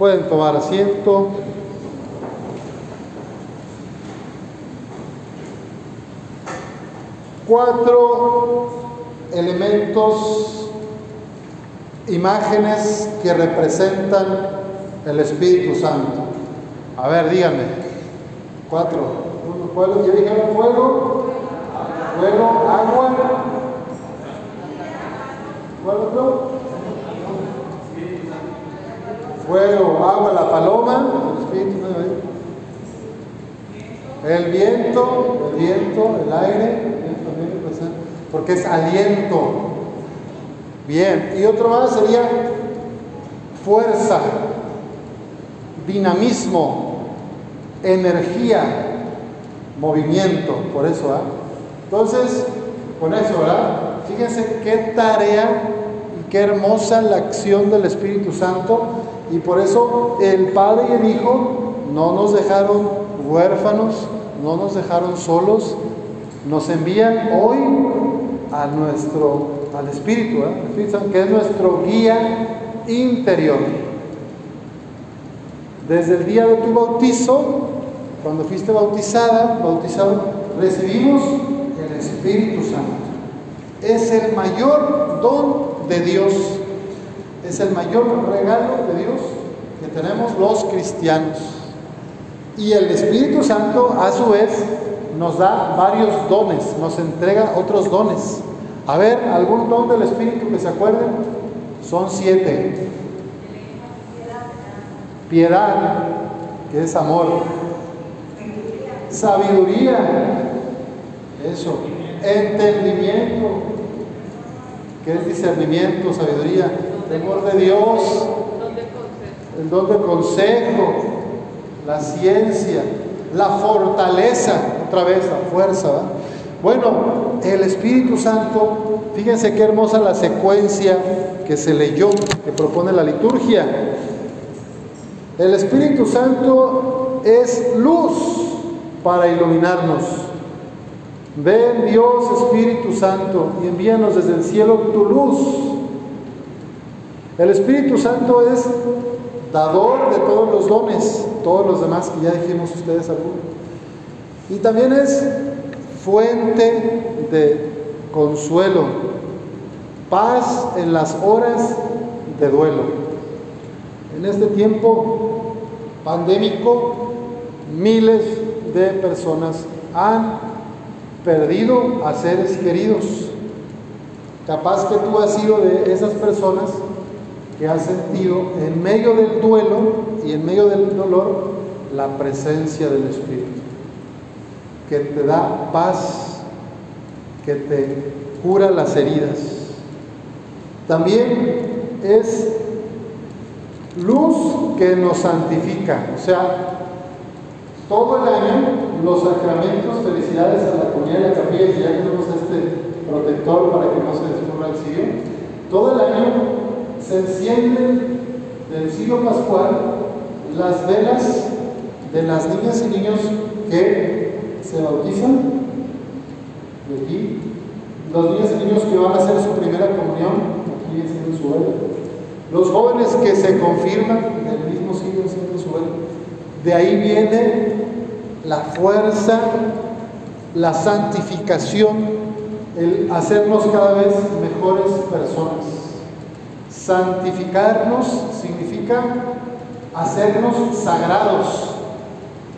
Pueden tomar asiento. Cuatro elementos, imágenes que representan el Espíritu Santo. A ver, díganme. Cuatro. Fuego, ¿ya dijeron fuego? Fuego, agua. ¿Fuego? Fuego, agua, la paloma, el Espíritu, el viento, el viento, el aire, porque es aliento. Bien, y otro más sería fuerza, dinamismo, energía, movimiento, por eso, ¿ah? Entonces, con eso, ¿verdad? Fíjense qué tarea y qué hermosa la acción del Espíritu Santo, y por eso el Padre y el Hijo no nos dejaron huérfanos, no nos dejaron solos, nos envían hoy a nuestro, al Espíritu, ¿eh? Que es nuestro guía interior. Desde el día de tu bautizo, cuando fuiste bautizada, bautizado, recibimos el Espíritu Santo. Es el mayor don de Dios, es el mayor regalo de Dios que tenemos los cristianos. Y el Espíritu Santo, a su vez, nos da varios dones, nos entrega otros dones. A ver, ¿algún don del Espíritu que se acuerden? Son siete. Piedad, que es amor sabiduría, eso, entendimiento, que es discernimiento, sabiduría, temor de Dios, el don de consejo, la ciencia, la fortaleza, otra vez la fuerza. Bueno, el Espíritu Santo, fíjense qué hermosa la secuencia que se leyó, que propone la liturgia. El Espíritu Santo es luz para iluminarnos. Ven Dios Espíritu Santo y envíanos desde el cielo tu luz. El Espíritu Santo es dador de todos los dones, todos los demás que ya dijimos ustedes algunos. Y también es fuente de consuelo, paz en las horas de duelo. En este tiempo pandémico, miles de personas han perdido a seres queridos. Capaz que tú has sido de esas personas que has sentido en medio del duelo y en medio del dolor la presencia del Espíritu, que te da paz, que te cura las heridas. También es luz que nos santifica, o sea, todo el año los sacramentos, felicidades a la comunidad de la capilla, ya tenemos este protector para que no se descubra el cielo. Todo el año se encienden del siglo pascual las velas de las niñas y niños que se bautizan de aquí. Los niños y niños que van a hacer su primera comunión, aquí encienden su vela. Los jóvenes que se confirman del mismo siglo encienden su vela. De ahí viene la fuerza, la santificación, el hacernos cada vez mejores personas. Santificarnos significa hacernos sagrados,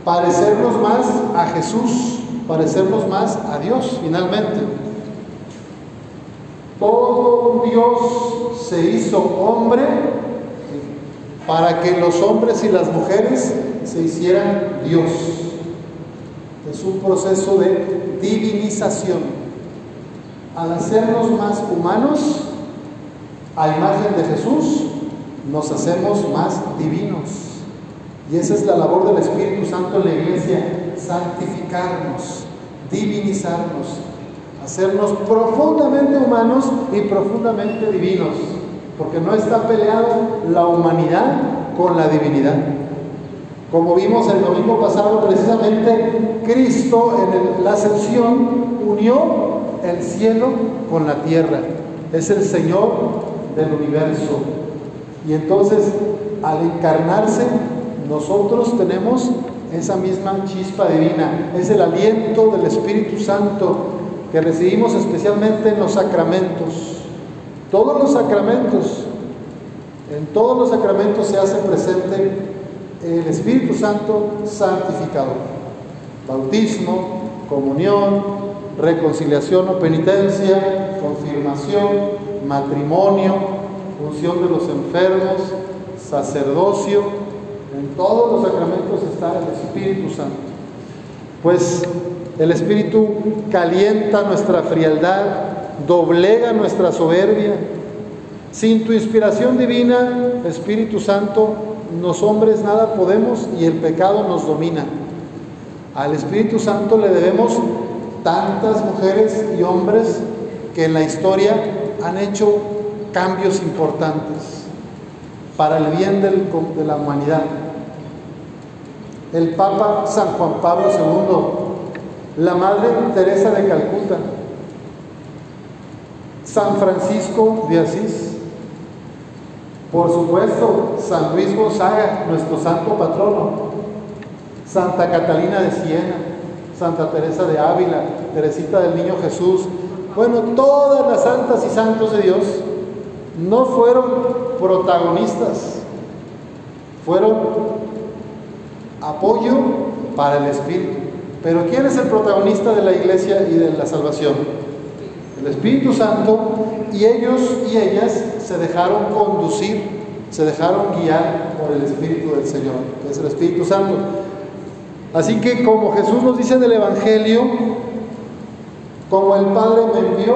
parecernos más a Jesús, parecernos más a Dios finalmente. Todo Dios se hizo hombre para que los hombres y las mujeres se hicieran Dios. Es un proceso de divinización. Al hacernos más humanos, a imagen de Jesús, nos hacemos más divinos. Y esa es la labor del Espíritu Santo en la iglesia, santificarnos, divinizarnos, hacernos profundamente humanos y profundamente divinos, porque no está peleado la humanidad con la divinidad. Como vimos el domingo pasado, precisamente Cristo en la ascensión unió el cielo con la tierra. Es el Señor del universo. Y entonces, al encarnarse, nosotros tenemos esa misma chispa divina, es el aliento del Espíritu Santo que recibimos especialmente en los sacramentos. Todos los sacramentos, en todos los sacramentos se hace presente el Espíritu Santo santificador. Bautismo, comunión, reconciliación o penitencia, confirmación, matrimonio, unción de los enfermos, sacerdocio. En todos los sacramentos está el Espíritu Santo. Pues el Espíritu calienta nuestra frialdad, doblega nuestra soberbia. Sin tu inspiración divina, Espíritu Santo, los hombres nada podemos y el pecado nos domina. Al Espíritu Santo le debemos tantas mujeres y hombres que en la historia han hecho cambios importantes para el bien de la humanidad. El Papa San Juan Pablo II, la Madre Teresa de Calcuta, San Francisco de Asís, por supuesto, San Luis Gonzaga, nuestro santo patrono, Santa Catalina de Siena, Santa Teresa de Ávila, Teresita del Niño Jesús, bueno, todas las santas y santos de Dios no fueron protagonistas, fueron apoyo para el Espíritu. Pero ¿quién es el protagonista de la iglesia y de la salvación? El Espíritu Santo y ellos y ellas se dejaron conducir, se dejaron guiar por el Espíritu del Señor, que es el Espíritu Santo. Así que como Jesús nos dice en el Evangelio, como el Padre me envió,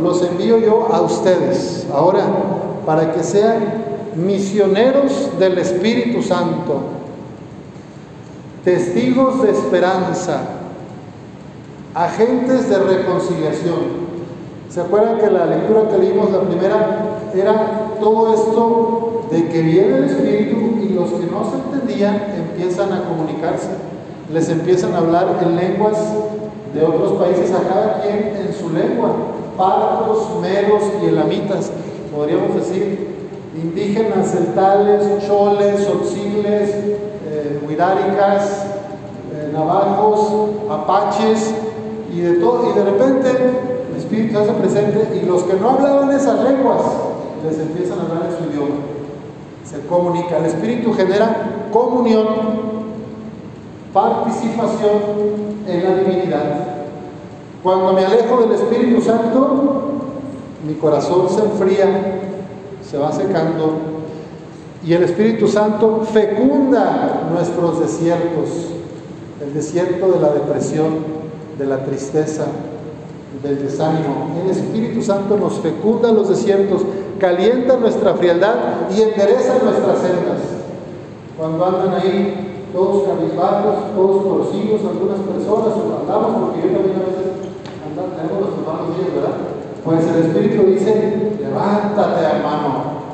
los envío yo a ustedes. Ahora, para que sean misioneros del Espíritu Santo, testigos de esperanza, agentes de reconciliación. ¿Se acuerdan que la lectura que leímos, la primera, era todo esto de que viene el Espíritu y los que no se entendían empiezan a comunicarse? Les empiezan a hablar en lenguas de otros países, a cada quien en su lengua, partos, medos y elamitas, podríamos decir, indígenas, celtales, choles, oxiles, eh, huiráricas, eh, navajos, apaches y de todo, y de repente el Espíritu hace presente y los que no hablaban esas lenguas les empiezan a hablar en su idioma. Se comunica, el Espíritu genera comunión participación en la divinidad. Cuando me alejo del Espíritu Santo, mi corazón se enfría, se va secando y el Espíritu Santo fecunda nuestros desiertos, el desierto de la depresión, de la tristeza, del desánimo. El Espíritu Santo nos fecunda los desiertos, calienta nuestra frialdad y endereza nuestras sendas. Cuando andan ahí todos cabizbajos, todos torcidos, algunas personas, andamos, porque yo también a veces andamos, tenemos los hermanos días, ¿verdad? Pues el Espíritu dice, levántate hermano,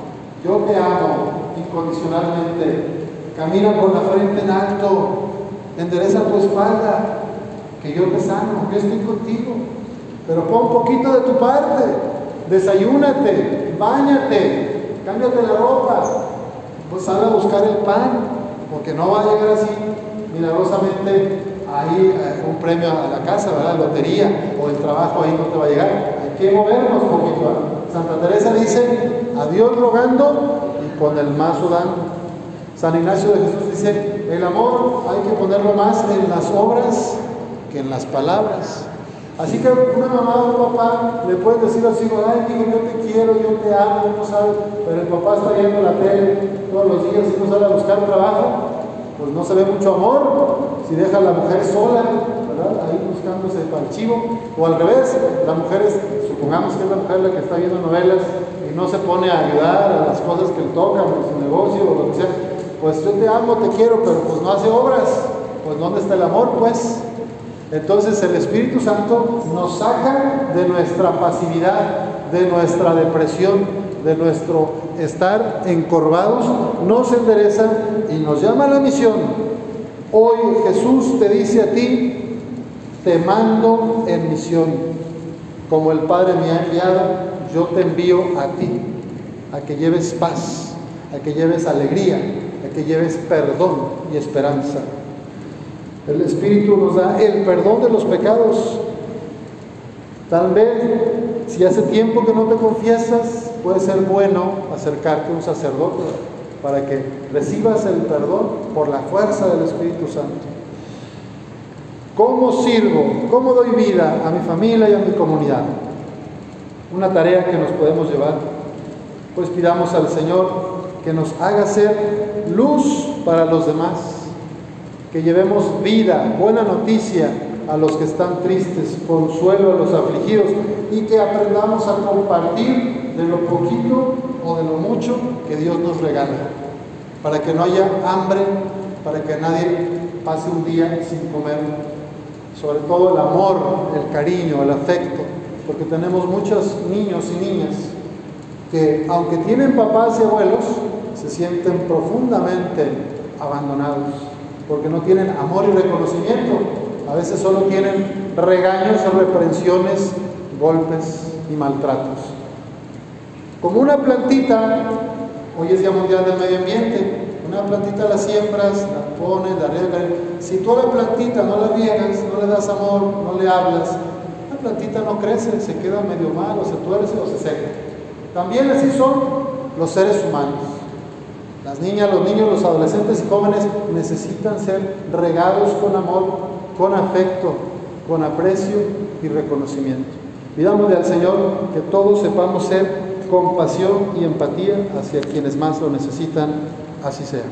yo te amo incondicionalmente, camina con la frente en alto, endereza tu espalda, que yo te sano, yo estoy contigo, pero pon un poquito de tu parte, desayúnate, bañate, cámbiate la ropa, pues sal a buscar el pan, porque no va a llegar así milagrosamente ahí eh, un premio a la casa, ¿verdad? Lotería o el trabajo ahí no te va a llegar. Hay que movernos un poquito. ¿eh? Santa Teresa dice, a Dios rogando y con el mazo dando. San Ignacio de Jesús dice, el amor hay que ponerlo más en las obras que en las palabras. Así que una mamá o un papá le pueden decir al hijo, ay hijo, yo te quiero, yo te amo, no sabes, pero el papá está viendo la tele todos los días y no sale a buscar trabajo, pues no se ve mucho amor. Si deja a la mujer sola, ¿verdad? Ahí buscándose para el chivo, o al revés, la mujer es, supongamos que es la mujer la que está viendo novelas y no se pone a ayudar a las cosas que le tocan, en su negocio o lo que sea, pues yo te amo, te quiero, pero pues no hace obras, pues ¿dónde está el amor? Pues entonces el Espíritu Santo nos saca de nuestra pasividad, de nuestra depresión, de nuestro estar encorvados, nos endereza y nos llama a la misión. Hoy Jesús te dice a ti, te mando en misión. Como el Padre me ha enviado, yo te envío a ti, a que lleves paz, a que lleves alegría, a que lleves perdón y esperanza. El Espíritu nos da el perdón de los pecados. Tal vez, si hace tiempo que no te confiesas, puede ser bueno acercarte a un sacerdote para que recibas el perdón por la fuerza del Espíritu Santo. ¿Cómo sirvo? ¿Cómo doy vida a mi familia y a mi comunidad? Una tarea que nos podemos llevar. Pues pidamos al Señor que nos haga ser luz para los demás, que llevemos vida, buena noticia a los que están tristes, consuelo a los afligidos y que aprendamos a compartir de lo poquito o de lo mucho que Dios nos regala, para que no haya hambre, para que nadie pase un día sin comer. Sobre todo el amor, el cariño, el afecto, porque tenemos muchos niños y niñas que aunque tienen papás y abuelos, se sienten profundamente abandonados, porque no tienen amor y reconocimiento, a veces solo tienen regaños, reprensiones, golpes y maltratos. Como una plantita, hoy es Día Mundial del Medio Ambiente, una plantita la siembras, la pones, la riegas. Si tú a la plantita no la riegas, no le das amor, no le hablas, la plantita no crece, se queda medio mal, o se tuerce o se seca. También así son los seres humanos. Las niñas, los niños, los adolescentes y jóvenes necesitan ser regados con amor, con afecto, con aprecio y reconocimiento. Pidámosle al Señor que todos sepamos ser compasión y empatía hacia quienes más lo necesitan Así sea.